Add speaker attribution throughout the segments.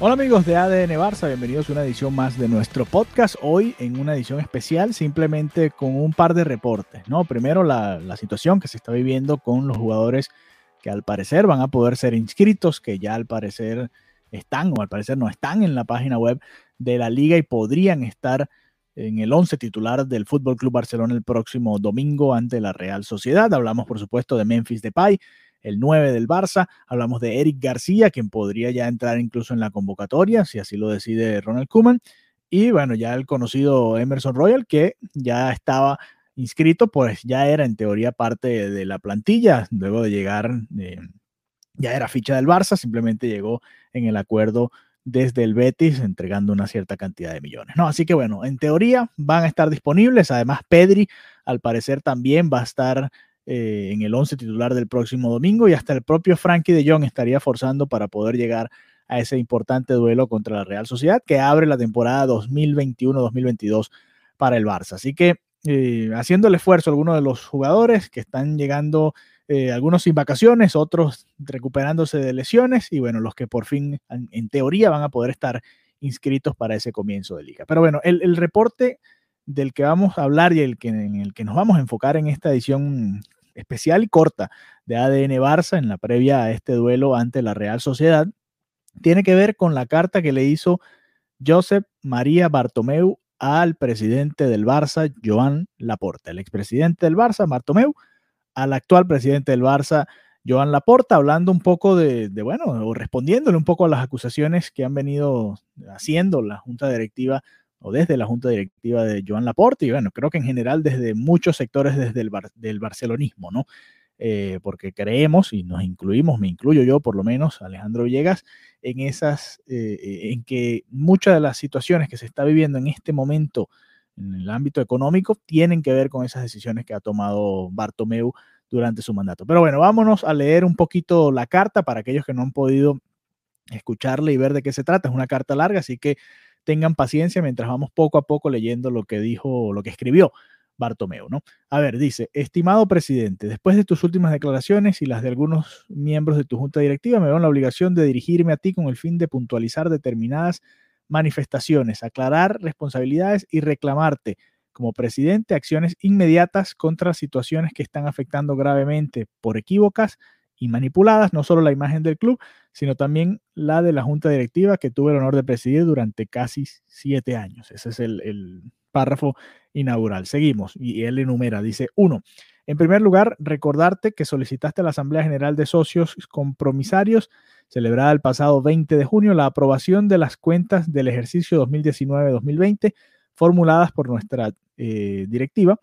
Speaker 1: Hola amigos de ADN Barça, bienvenidos a una edición más de nuestro podcast. Hoy en una edición especial, simplemente con un par de reportes. ¿no? Primero la, la, situación que se está viviendo con los jugadores que al parecer van a poder ser inscritos, que ya al parecer están o al parecer no están en la página web de la liga y podrían estar en el 11 titular del Fútbol Club Barcelona el próximo domingo ante la Real Sociedad. Hablamos por supuesto de Memphis Depay, el 9 del Barça. Hablamos de Eric García, quien podría ya entrar incluso en la convocatoria, si así lo decide Ronald Koeman. Y bueno, ya el conocido Emerson Royal, que ya estaba inscrito, pues ya era en teoría parte de la plantilla, luego de llegar, eh, ya era ficha del Barça, simplemente llegó en el acuerdo desde el Betis entregando una cierta cantidad de millones. No, así que bueno, en teoría van a estar disponibles. Además, Pedri al parecer también va a estar eh, en el 11 titular del próximo domingo y hasta el propio Frankie de Jong estaría forzando para poder llegar a ese importante duelo contra la Real Sociedad que abre la temporada 2021-2022 para el Barça. Así que eh, haciendo el esfuerzo algunos de los jugadores que están llegando, eh, algunos sin vacaciones, otros recuperándose de lesiones y bueno, los que por fin en, teoría van a poder estar inscritos para ese comienzo de liga. Pero bueno, el, el reporte del que vamos a hablar y el que, en el que nos vamos a enfocar en esta edición especial y corta de ADN Barça en la previa a este duelo ante la Real Sociedad, tiene que ver con la carta que le hizo Josep María Bartomeu al presidente del Barça, Joan Laporta, el expresidente del Barça, Bartomeu, al actual presidente del Barça, Joan Laporta, hablando un poco de, de, bueno, o respondiéndole un poco a las acusaciones que han venido haciendo la Junta Directiva o desde la junta directiva de Joan Laporte y bueno, creo que en general desde muchos sectores desde el bar, del barcelonismo, ¿no? Eh, porque creemos y nos incluimos, me incluyo yo por lo menos, Alejandro Villegas, en esas, eh, en que muchas de las situaciones que se está viviendo en este momento en el ámbito económico tienen que ver con esas decisiones que ha tomado Bartomeu durante su mandato. Pero bueno, vámonos a leer un poquito la carta para aquellos que no han podido escucharle y ver de qué se trata. Es una carta larga, así que tengan paciencia mientras vamos poco a poco leyendo lo que dijo, lo que escribió Bartomeu, ¿no? A ver, dice, estimado presidente, después de tus últimas declaraciones y las de algunos miembros de tu junta directiva, me veo en la obligación de dirigirme a ti con el fin de puntualizar determinadas manifestaciones, aclarar responsabilidades y reclamarte como presidente acciones inmediatas contra situaciones que están afectando gravemente por equívocas y manipuladas no solo la imagen del club, sino también la de la junta directiva que tuve el honor de presidir durante casi siete años. Ese es el, párrafo inaugural. Seguimos y él enumera, dice, uno, en primer lugar, recordarte que solicitaste a la Asamblea General de Socios Compromisarios, celebrada el pasado 20 de junio, la aprobación de las cuentas del ejercicio 2019-2020 formuladas por nuestra eh, directiva,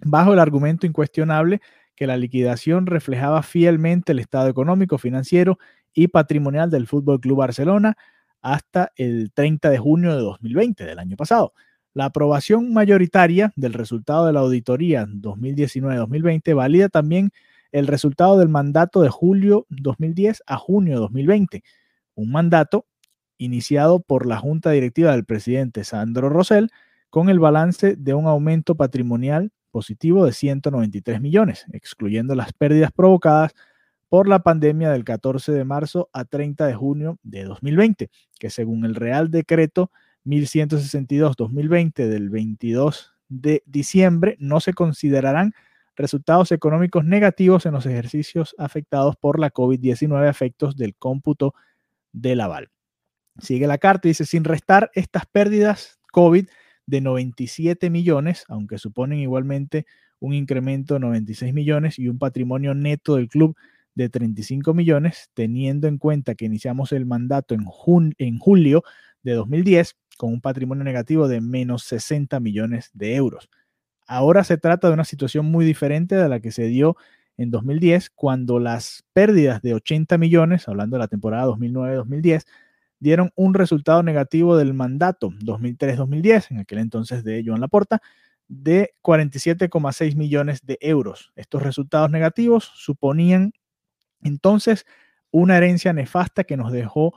Speaker 1: bajo el argumento incuestionable que la liquidación reflejaba fielmente el estado económico, financiero y patrimonial del Fútbol Club Barcelona hasta el 30 de junio de 2020, del año pasado. La aprobación mayoritaria del resultado de la auditoría 2019-2020 valida también el resultado del mandato de julio 2010 a junio 2020, un mandato iniciado por la junta directiva del presidente Sandro Rosell con el balance de un aumento patrimonial positivo de 193 millones, excluyendo las pérdidas provocadas por la pandemia del 14 de marzo a 30 de junio de 2020, que según el Real Decreto 1162-2020 del 22 de diciembre no se considerarán resultados económicos negativos en los ejercicios afectados por la COVID-19 efectos del cómputo del aval. Sigue la carta y dice, sin restar estas pérdidas COVID, de 97 millones, aunque suponen igualmente un incremento de 96 millones y un patrimonio neto del club de 35 millones, teniendo en cuenta que iniciamos el mandato en, en julio de 2010 con un patrimonio negativo de menos 60 millones de euros. Ahora se trata de una situación muy diferente de la que se dio en 2010, cuando las pérdidas de 80 millones, hablando de la temporada 2009-2010, dieron un resultado negativo del mandato 2003-2010, en aquel entonces de Joan Laporta, de 47,6 millones de euros. Estos resultados negativos suponían entonces una herencia nefasta que nos dejó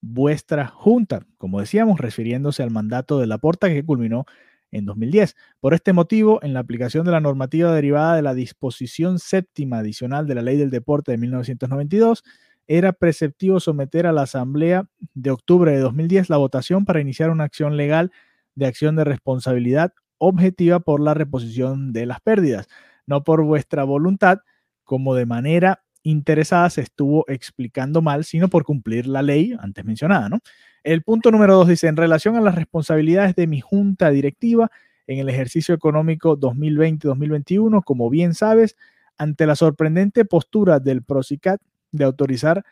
Speaker 1: vuestra junta, como decíamos, refiriéndose al mandato de Laporta que culminó en 2010. Por este motivo, en la aplicación de la normativa derivada de la disposición séptima adicional de la Ley del Deporte de 1992, era preceptivo someter a la Asamblea de octubre de 2010 la votación para iniciar una acción legal de acción de responsabilidad objetiva por la reposición de las pérdidas, no por vuestra voluntad, como de manera interesada se estuvo explicando mal, sino por cumplir la ley antes mencionada, ¿no? El punto número dos dice, en relación a las responsabilidades de mi junta directiva en el ejercicio económico 2020-2021, como bien sabes, ante la sorprendente postura del PROSICAT de autorizar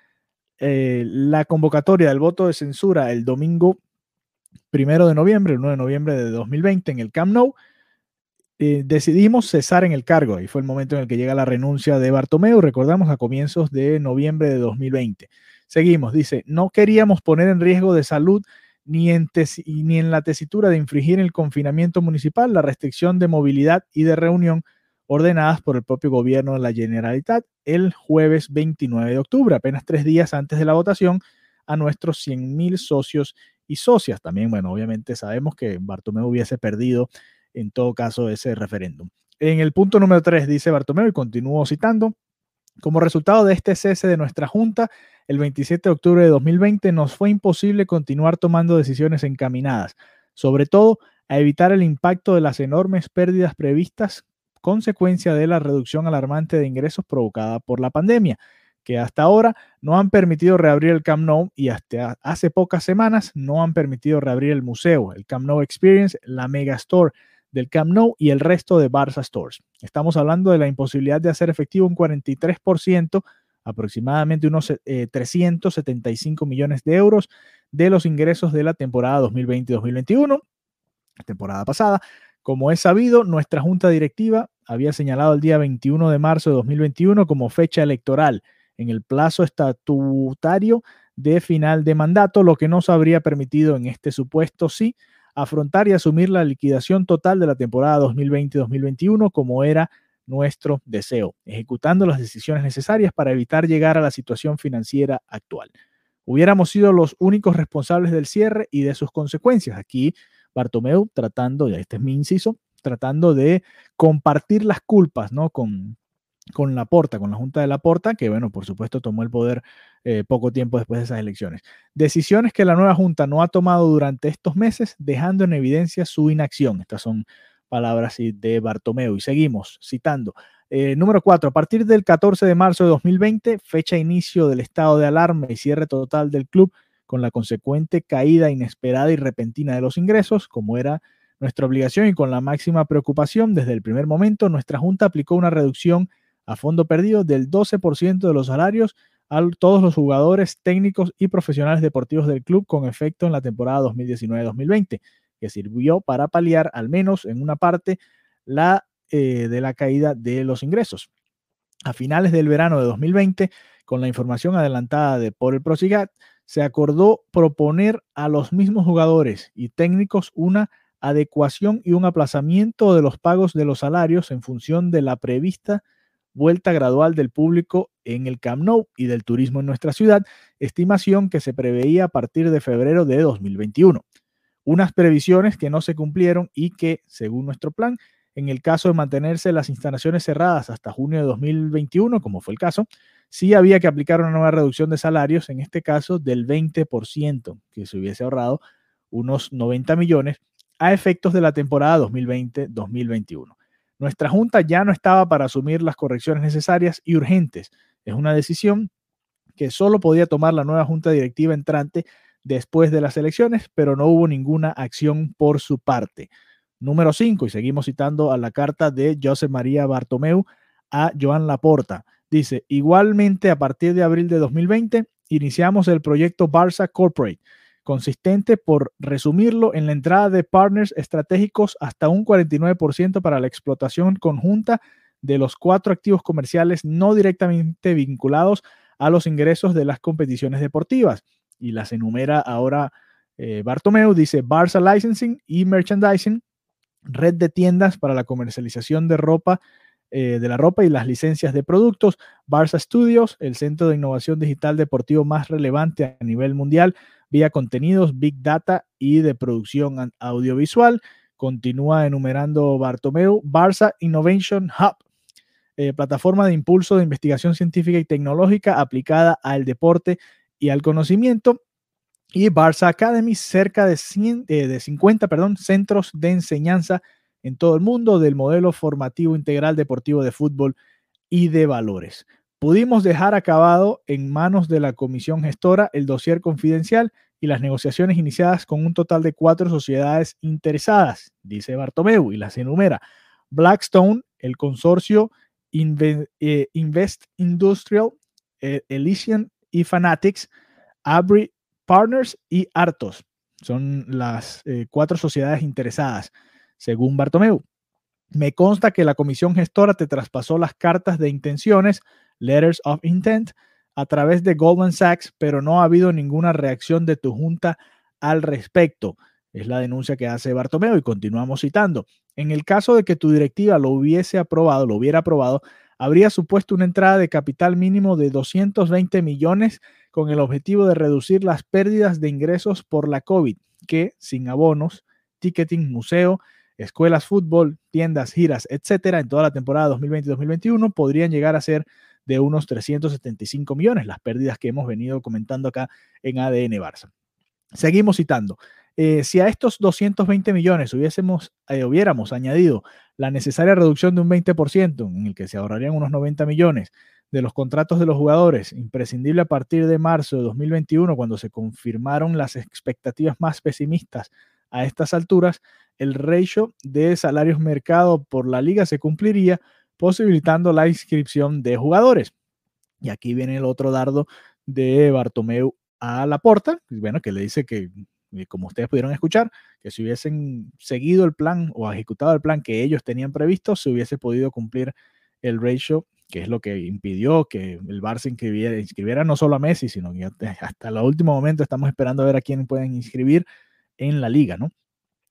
Speaker 1: eh, la convocatoria del voto de censura el domingo primero de noviembre, el 9 de noviembre de 2020 en el Camp Nou, eh, decidimos cesar en el cargo y fue el momento en el que llega la renuncia de Bartomeu, recordamos, a comienzos de noviembre de 2020. Seguimos, dice, no queríamos poner en riesgo de salud ni en, ni en la tesitura de infringir el confinamiento municipal, la restricción de movilidad y de reunión ordenadas por el propio gobierno de la Generalitat el jueves 29 de octubre, apenas tres días antes de la votación, a nuestros 100.000 socios y socias. También, bueno, obviamente sabemos que Bartomeu hubiese perdido en todo caso ese referéndum. En el punto número 3 dice Bartomeu, y continúo citando, como resultado de este cese de nuestra Junta, el 27 de octubre de 2020 nos fue imposible continuar tomando decisiones encaminadas, sobre todo a evitar el impacto de las enormes pérdidas previstas consecuencia de la reducción alarmante de ingresos provocada por la pandemia, que hasta ahora no han permitido reabrir el Camp Nou y hasta hace pocas semanas no han permitido reabrir el museo, el Camp Nou Experience, la Mega Store del Camp Nou y el resto de Barça Stores. Estamos hablando de la imposibilidad de hacer efectivo un 43%, aproximadamente unos 375 eh, millones de euros de los ingresos de la temporada 2020-2021, temporada pasada, como es sabido, nuestra junta directiva había señalado el día 21 de marzo de 2021 como fecha electoral en el plazo estatutario de final de mandato, lo que nos habría permitido en este supuesto sí afrontar y asumir la liquidación total de la temporada 2020-2021 como era nuestro deseo, ejecutando las decisiones necesarias para evitar llegar a la situación financiera actual. Hubiéramos sido los únicos responsables del cierre y de sus consecuencias. Aquí Bartomeu tratando, ya este es mi inciso, tratando de compartir las culpas, ¿no? Con, con la Porta, con la Junta de la Porta, que bueno, por supuesto tomó el poder eh, poco tiempo después de esas elecciones. Decisiones que la nueva Junta no ha tomado durante estos meses, dejando en evidencia su inacción. Estas son palabras de Bartomeu. Y seguimos citando. Eh, número cuatro, a partir del 14 de marzo de 2020, fecha inicio del estado de alarma y cierre total del club, con la consecuente caída inesperada y repentina de los ingresos, como era nuestra obligación y con la máxima preocupación desde el primer momento, nuestra Junta aplicó una reducción a fondo perdido del 12% de los salarios a todos los jugadores técnicos y profesionales deportivos del club con efecto en la temporada 2019-2020, que sirvió para paliar al menos en una parte la eh, de la caída de los ingresos. A finales del verano de 2020, con la información adelantada de por el Prosigat, se acordó proponer a los mismos jugadores y técnicos una adecuación y un aplazamiento de los pagos de los salarios en función de la prevista vuelta gradual del público en el Camp Nou y del turismo en nuestra ciudad, estimación que se preveía a partir de febrero de 2021. Unas previsiones que no se cumplieron y que, según nuestro plan, en el caso de mantenerse las instalaciones cerradas hasta junio de 2021, como fue el caso, sí había que aplicar una nueva reducción de salarios, en este caso del 20%, que se hubiese ahorrado unos 90 millones a efectos de la temporada 2020-2021. Nuestra Junta ya no estaba para asumir las correcciones necesarias y urgentes. Es una decisión que solo podía tomar la nueva Junta Directiva entrante después de las elecciones, pero no hubo ninguna acción por su parte. Número 5, y seguimos citando a la carta de José María Bartomeu a Joan Laporta. Dice, igualmente a partir de abril de 2020 iniciamos el proyecto Barça Corporate consistente por resumirlo en la entrada de partners estratégicos hasta un 49% para la explotación conjunta de los cuatro activos comerciales no directamente vinculados a los ingresos de las competiciones deportivas. Y las enumera ahora eh, Bartomeu, dice Barça Licensing y Merchandising, red de tiendas para la comercialización de ropa, eh, de la ropa y las licencias de productos, Barça Studios, el centro de innovación digital deportivo más relevante a nivel mundial, vía contenidos, big data y de producción audiovisual. Continúa enumerando Bartomeu, Barça Innovation Hub, eh, plataforma de impulso de investigación científica y tecnológica aplicada al deporte y al conocimiento. Y Barça Academy, cerca de, eh, de 50 perdón, centros de enseñanza en todo el mundo del modelo formativo integral deportivo de fútbol y de valores. Pudimos dejar acabado en manos de la comisión gestora el dossier confidencial y las negociaciones iniciadas con un total de cuatro sociedades interesadas, dice Bartomeu y las enumera. Blackstone, el consorcio eh, Invest Industrial, eh, Elysian y Fanatics, Abri Partners y Artos. Son las eh, cuatro sociedades interesadas, según Bartomeu. Me consta que la comisión gestora te traspasó las cartas de intenciones, letters of intent, a través de Goldman Sachs, pero no ha habido ninguna reacción de tu junta al respecto. Es la denuncia que hace Bartomeu y continuamos citando. En el caso de que tu directiva lo hubiese aprobado, lo hubiera aprobado, habría supuesto una entrada de capital mínimo de 220 millones con el objetivo de reducir las pérdidas de ingresos por la COVID, que sin abonos, ticketing, museo, escuelas, fútbol, tiendas, giras, etcétera, en toda la temporada 2020-2021 podrían llegar a ser de unos 375 millones, las pérdidas que hemos venido comentando acá en ADN Barça. Seguimos citando. Eh, si a estos 220 millones hubiésemos, eh, hubiéramos añadido la necesaria reducción de un 20%, en el que se ahorrarían unos 90 millones de los contratos de los jugadores, imprescindible a partir de marzo de 2021, cuando se confirmaron las expectativas más pesimistas a estas alturas, el ratio de salarios mercado por la liga se cumpliría, posibilitando la inscripción de jugadores. Y aquí viene el otro dardo de Bartomeu a la porta, bueno, que le dice que como ustedes pudieron escuchar, que si hubiesen seguido el plan o ejecutado el plan que ellos tenían previsto, se hubiese podido cumplir el ratio, que es lo que impidió que el Barça inscribiera, inscribiera no solo a Messi, sino que hasta el último momento estamos esperando a ver a quién pueden inscribir en la liga, ¿no?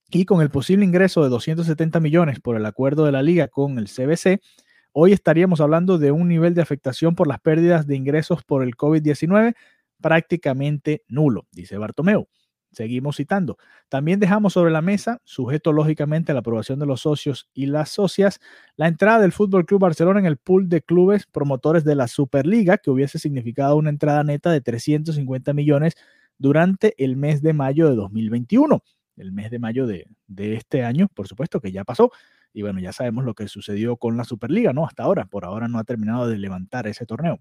Speaker 1: Y con el posible ingreso de 270 millones por el acuerdo de la liga con el CBC, hoy estaríamos hablando de un nivel de afectación por las pérdidas de ingresos por el COVID-19 prácticamente nulo, dice Bartomeu. Seguimos citando. También dejamos sobre la mesa, sujeto lógicamente a la aprobación de los socios y las socias, la entrada del Fútbol Club Barcelona en el pool de clubes promotores de la Superliga, que hubiese significado una entrada neta de 350 millones durante el mes de mayo de 2021. El mes de mayo de, de este año, por supuesto, que ya pasó. Y bueno, ya sabemos lo que sucedió con la Superliga, ¿no? Hasta ahora, por ahora no ha terminado de levantar ese torneo.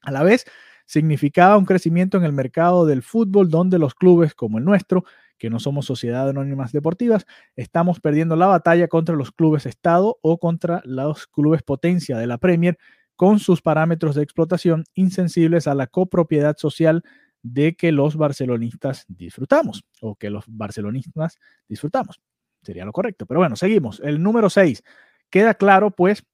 Speaker 1: A la vez, significaba un crecimiento en el mercado del fútbol donde los clubes como el nuestro, que no somos sociedad anónimas deportivas, estamos perdiendo la batalla contra los clubes Estado o contra los clubes potencia de la Premier con sus parámetros de explotación insensibles a la copropiedad social de que los barcelonistas disfrutamos o que los barcelonistas disfrutamos. Sería lo correcto. Pero bueno, seguimos. El número 6. Queda claro, pues,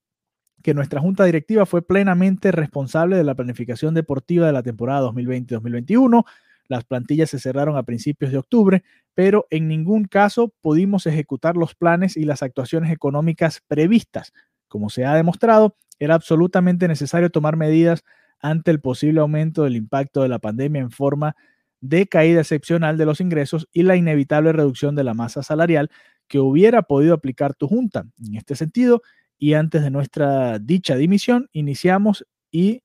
Speaker 1: que nuestra junta directiva fue plenamente responsable de la planificación deportiva de la temporada 2020-2021. Las plantillas se cerraron a principios de octubre, pero en ningún caso pudimos ejecutar los planes y las actuaciones económicas previstas. Como se ha demostrado, era absolutamente necesario tomar medidas ante el posible aumento del impacto de la pandemia en forma de caída excepcional de los ingresos y la inevitable reducción de la masa salarial que hubiera podido aplicar tu junta. En este sentido, y antes de nuestra dicha dimisión iniciamos y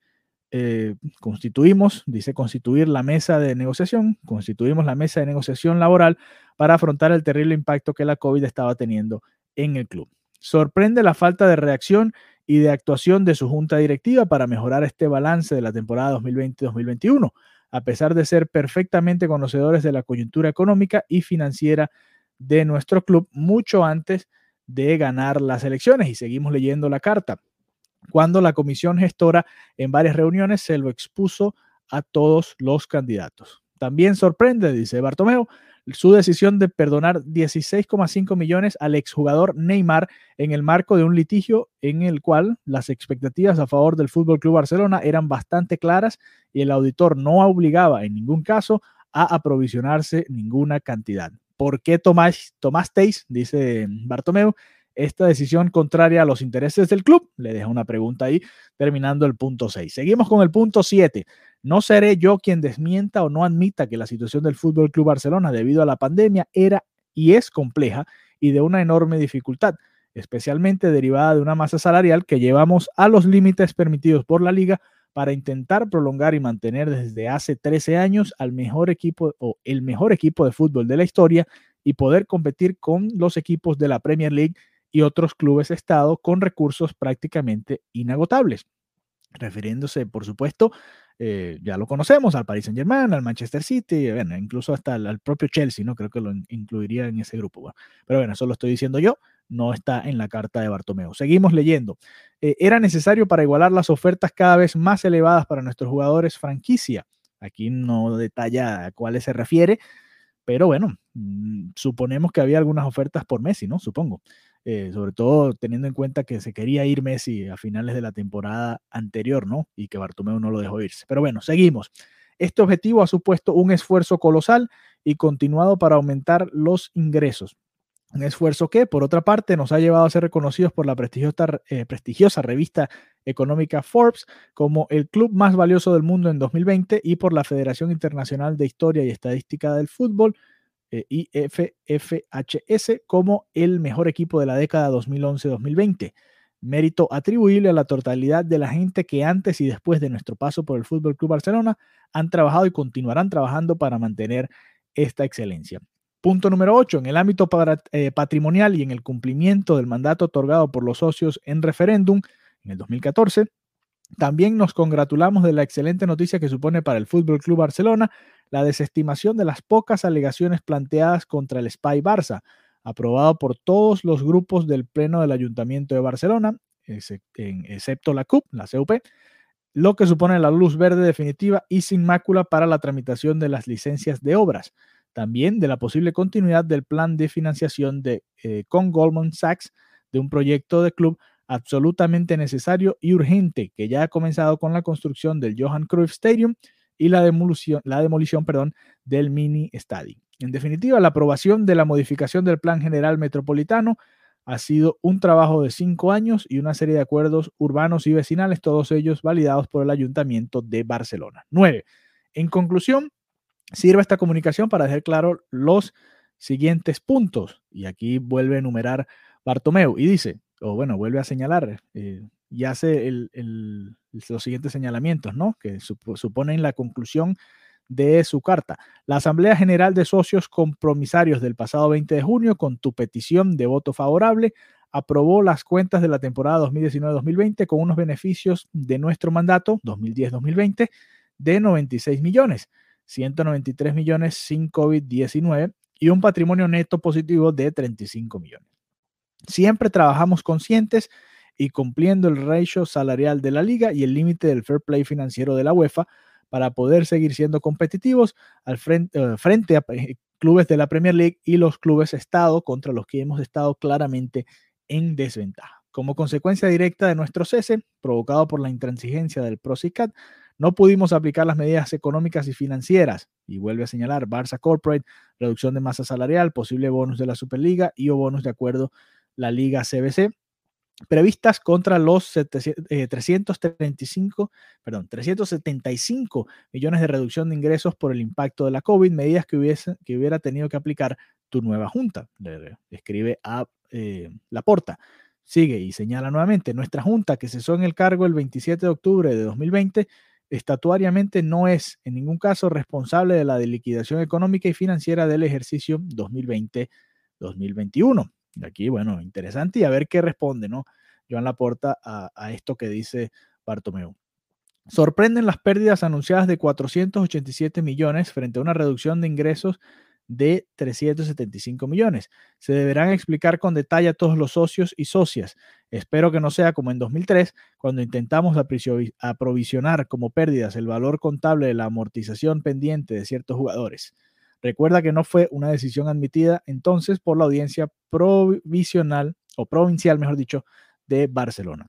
Speaker 1: eh, constituimos, dice constituir la mesa de negociación, constituimos la mesa de negociación laboral para afrontar el terrible impacto que la COVID estaba teniendo en el club. Sorprende la falta de reacción y de actuación de su junta directiva para mejorar este balance de la temporada 2020-2021, a pesar de ser perfectamente conocedores de la coyuntura económica y financiera de nuestro club mucho antes de ganar las elecciones. Y seguimos leyendo la carta. Cuando la comisión gestora en varias reuniones se lo expuso a todos los candidatos. También sorprende, dice Bartomeu, su decisión de perdonar 16,5 millones al exjugador Neymar en el marco de un litigio en el cual las expectativas a favor del Fútbol Club Barcelona eran bastante claras y el auditor no obligaba en ningún caso a aprovisionarse ninguna cantidad. ¿Por qué Tomás, tomasteis, dice Bartomeu, esta decisión contraria a los intereses del club? Le deja una pregunta ahí, terminando el punto 6. Seguimos con el punto 7. No seré yo quien desmienta o no admita que la situación del Fútbol Club Barcelona debido a la pandemia era y es compleja y de una enorme dificultad, especialmente derivada de una masa salarial que llevamos a los límites permitidos por la liga para intentar prolongar y mantener desde hace 13 años al mejor equipo o el mejor equipo de fútbol de la historia y poder competir con los equipos de la Premier League y otros clubes estado con recursos prácticamente inagotables. Refiriéndose, por supuesto, eh, ya lo conocemos, al Paris Saint Germain, al Manchester City, bueno, incluso hasta al, propio Chelsea, ¿no? Creo que lo incluiría en ese grupo. pero bueno, eso lo estoy diciendo yo, no está en la carta de Bartomeu. Seguimos leyendo. Eh, era necesario para igualar las ofertas cada vez más elevadas para nuestros jugadores franquicia. Aquí no detalla a cuáles se refiere, pero bueno, mm, suponemos que había algunas ofertas por Messi, ¿no? Supongo. Eh, sobre todo teniendo en cuenta que se quería ir Messi a finales de la temporada anterior, ¿no? Y que Bartomeu no lo dejó irse. Pero bueno, seguimos. Este objetivo ha supuesto un esfuerzo colosal y continuado para aumentar los ingresos. Un esfuerzo que, por otra parte, nos ha llevado a ser reconocidos por la prestigiosa, eh, prestigiosa, revista económica Forbes como el club más valioso del mundo en 2020 y por la Federación Internacional de Historia y Estadística del Fútbol eh, IFFHS como el mejor equipo de la década 2011-2020. Mérito atribuible a la totalidad de la gente que antes y después de nuestro paso por el Fútbol Club Barcelona han trabajado y continuarán trabajando para mantener esta excelencia. Punto número 8. En el ámbito eh, patrimonial y en el cumplimiento del mandato otorgado por los socios en referéndum en el 2014, también nos congratulamos de la excelente noticia que supone para el Fútbol Club Barcelona la desestimación de las pocas alegaciones planteadas contra el SPY Barça, aprobado por todos los grupos del Pleno del Ayuntamiento de Barcelona, excepto la CUP, la CUP, lo que supone la luz verde definitiva y sin mácula para la tramitación de las licencias de obras. También de la posible continuidad del plan de financiación de, eh, con Goldman Sachs de un proyecto de club absolutamente necesario y urgente que ya ha comenzado con la construcción del Johan Cruyff Stadium y la demolición, la demolición perdón, del mini estadio. En definitiva, la aprobación de la modificación del Plan General Metropolitano ha sido un trabajo de cinco años y una serie de acuerdos urbanos y vecinales, todos ellos validados por el Ayuntamiento de Barcelona. Nueve. En conclusión, sirve esta comunicación para dejar claro los siguientes puntos. Y aquí vuelve a enumerar Bartomeu y dice, o bueno, vuelve a señalar, eh, y hace los siguientes señalamientos, ¿no? Que suponen la conclusión de su carta. La Asamblea General de Socios Compromisarios del pasado 20 de junio, con tu petición de voto favorable, aprobó las cuentas de la temporada 2019-2020 con unos beneficios de nuestro mandato 2010-2020 de 96 millones, 193 millones sin COVID-19 y un patrimonio neto positivo de 35 millones. Siempre trabajamos conscientes y cumpliendo el ratio salarial de la liga y el límite del fair play financiero de la UEFA para poder seguir siendo competitivos al frente, eh, frente a eh, clubes de la Premier League y los clubes Estado contra los que hemos estado claramente en desventaja. Como consecuencia directa de nuestro cese, provocado por la intransigencia del PROSICAT, no pudimos aplicar las medidas económicas y financieras, y vuelve a señalar Barça Corporate, reducción de masa salarial, posible bonus de la Superliga y o bonus de acuerdo la Liga CBC, previstas contra los 335, eh, perdón, 375 millones de reducción de ingresos por el impacto de la COVID, medidas que, hubiese, que hubiera tenido que aplicar tu nueva junta, escribe a eh, Laporta. Sigue y señala nuevamente, nuestra junta que cesó en el cargo el 27 de octubre de 2020, estatuariamente no es en ningún caso responsable de la liquidación económica y financiera del ejercicio 2020-2021. Aquí, bueno, interesante y a ver qué responde, ¿no? Joan Laporta a, a esto que dice Bartomeu. Sorprenden las pérdidas anunciadas de 487 millones frente a una reducción de ingresos de 375 millones. Se deberán explicar con detalle a todos los socios y socias. Espero que no sea como en 2003, cuando intentamos aprovisionar como pérdidas el valor contable de la amortización pendiente de ciertos jugadores. Recuerda que no fue una decisión admitida entonces por la audiencia provisional o provincial, mejor dicho, de Barcelona.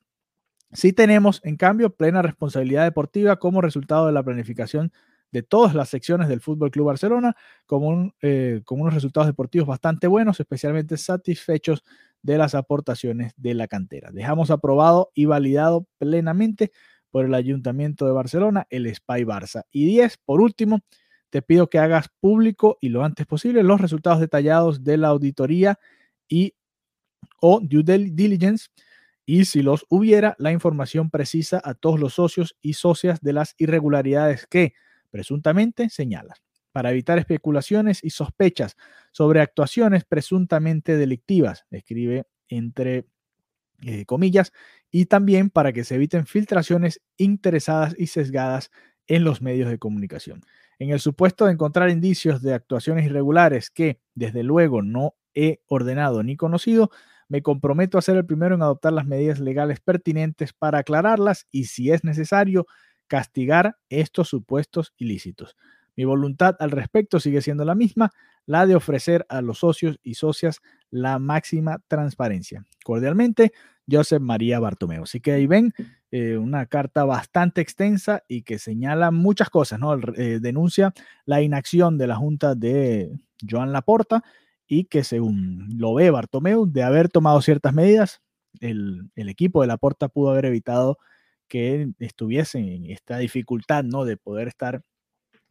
Speaker 1: Sí tenemos, en cambio, plena responsabilidad deportiva como resultado de la planificación de todas las secciones del Fútbol Club Barcelona, con, eh, con unos resultados deportivos bastante buenos, especialmente satisfechos de las aportaciones de la cantera. Dejamos aprobado y validado plenamente por el Ayuntamiento de Barcelona el Spy Barça. Y 10, por último, te pido que hagas público y lo antes posible los resultados detallados de la auditoría y o due diligence y si los hubiera, la información precisa a todos los socios y socias de las irregularidades que presuntamente señalan, para evitar especulaciones y sospechas sobre actuaciones presuntamente delictivas, escribe entre eh, comillas, y también para que se eviten filtraciones interesadas y sesgadas en los medios de comunicación. En el supuesto de encontrar indicios de actuaciones irregulares que, desde luego, no he ordenado ni conocido, me comprometo a ser el primero en adoptar las medidas legales pertinentes para aclararlas y, si es necesario, castigar estos supuestos ilícitos. Mi voluntad al respecto sigue siendo la misma, la de ofrecer a los socios y socias la máxima transparencia. Cordialmente, Josep María Bartomeo. Así que ahí ven eh, una carta bastante extensa y que señala muchas cosas, ¿no? Eh, denuncia la inacción de la Junta de Joan Laporta y que según lo ve Bartomeu, de haber tomado ciertas medidas, el, equipo de Laporta pudo haber evitado que estuviese en esta dificultad, ¿no? De poder estar,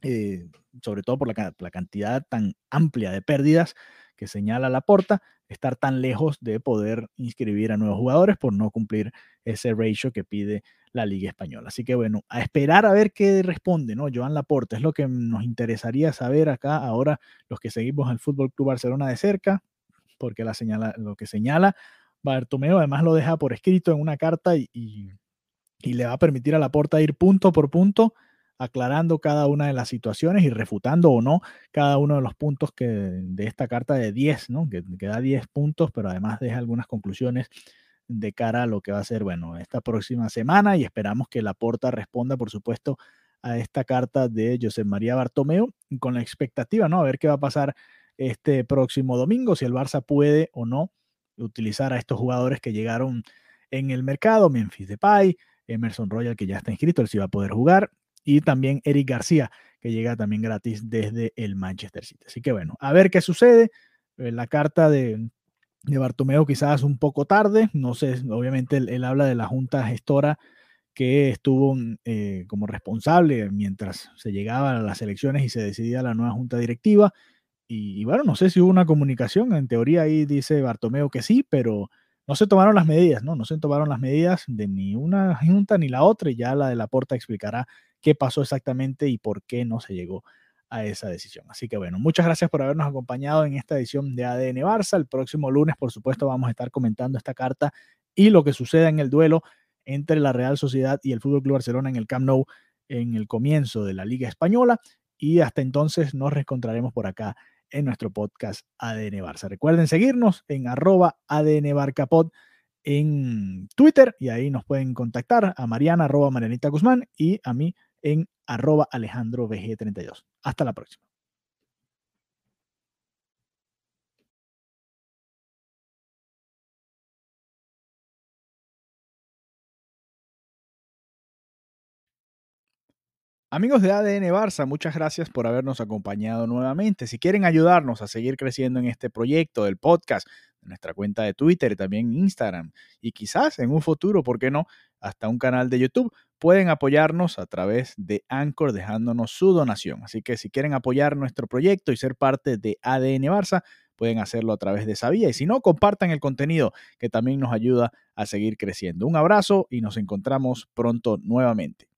Speaker 1: eh, sobre todo por la, la, cantidad tan amplia de pérdidas que señala Laporta, estar tan lejos de poder inscribir a nuevos jugadores por no cumplir ese ratio que pide la Liga Española. Así que bueno, a esperar a ver qué responde, ¿no? Joan Laporta, es lo que nos interesaría saber acá ahora los que seguimos al Fútbol Club Barcelona de cerca, porque la señala, lo que señala Bartomeu además lo deja por escrito en una carta y, y, y le va a permitir a Laporta ir punto por punto aclarando cada una de las situaciones y refutando o no cada uno de los puntos que, de esta carta de 10, ¿no? que, que da 10 puntos, pero además deja algunas conclusiones de cara a lo que va a ser, bueno, esta próxima semana y esperamos que la Porta responda, por supuesto, a esta carta de José María Bartomeu con la expectativa, ¿no? A ver qué va a pasar este próximo domingo, si el Barça puede o no utilizar a estos jugadores que llegaron en el mercado, Memphis Depay, Emerson Royal que ya está inscrito, él sí va a poder jugar, y también Eric García, que llega también gratis desde el Manchester City. Así que bueno, a ver qué sucede. Eh, la carta de, de Bartomeo quizás un poco tarde, no sé, obviamente él, habla de la junta gestora que estuvo eh, como responsable mientras se llegaba a las elecciones y se decidía la nueva junta directiva. Y, y, bueno, no sé si hubo una comunicación, en teoría ahí dice Bartomeo que sí, pero no se tomaron las medidas, ¿no? No se tomaron las medidas de ni una junta ni la otra y ya la de la Porta explicará qué pasó exactamente y por qué no se llegó a esa decisión. Así que bueno, muchas gracias por habernos acompañado en esta edición de ADN Barça. El próximo lunes, por supuesto, vamos a estar comentando esta carta y lo que suceda en el duelo entre la Real Sociedad y el Fútbol Club Barcelona en el Camp Nou en el comienzo de la Liga Española. Y hasta entonces nos reencontraremos por acá en nuestro podcast ADN Barça. Recuerden seguirnos en arroba ADN Barcapod en Twitter y ahí nos pueden contactar a Mariana arroba Marianita Guzmán y a mí en arroba Alejandro 32 Hasta la próxima. Amigos de ADN Barça, muchas gracias por habernos acompañado nuevamente. Si quieren ayudarnos a seguir creciendo en este proyecto del podcast, en nuestra cuenta de Twitter y también Instagram, y quizás en un futuro, ¿por qué no?, hasta un canal de YouTube, pueden apoyarnos a través de Anchor dejándonos su donación. Así que si quieren apoyar nuestro proyecto y ser parte de ADN Barça, pueden hacerlo a través de esa vía. Y si no, compartan el contenido que también nos ayuda a seguir creciendo. Un abrazo y nos encontramos pronto nuevamente.